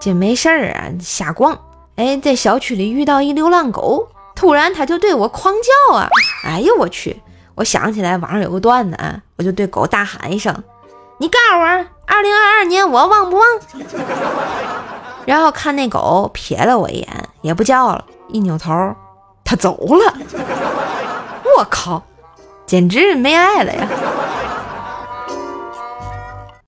这没事儿啊，瞎逛。哎，在小区里遇到一流浪狗，突然它就对我狂叫啊！哎呦我去！我想起来网上有个段子啊，我就对狗大喊一声：“你告诉我，二零二二年我旺不旺？” 然后看那狗瞥了我一眼，也不叫了，一扭头，它走了。我靠，简直没爱了呀！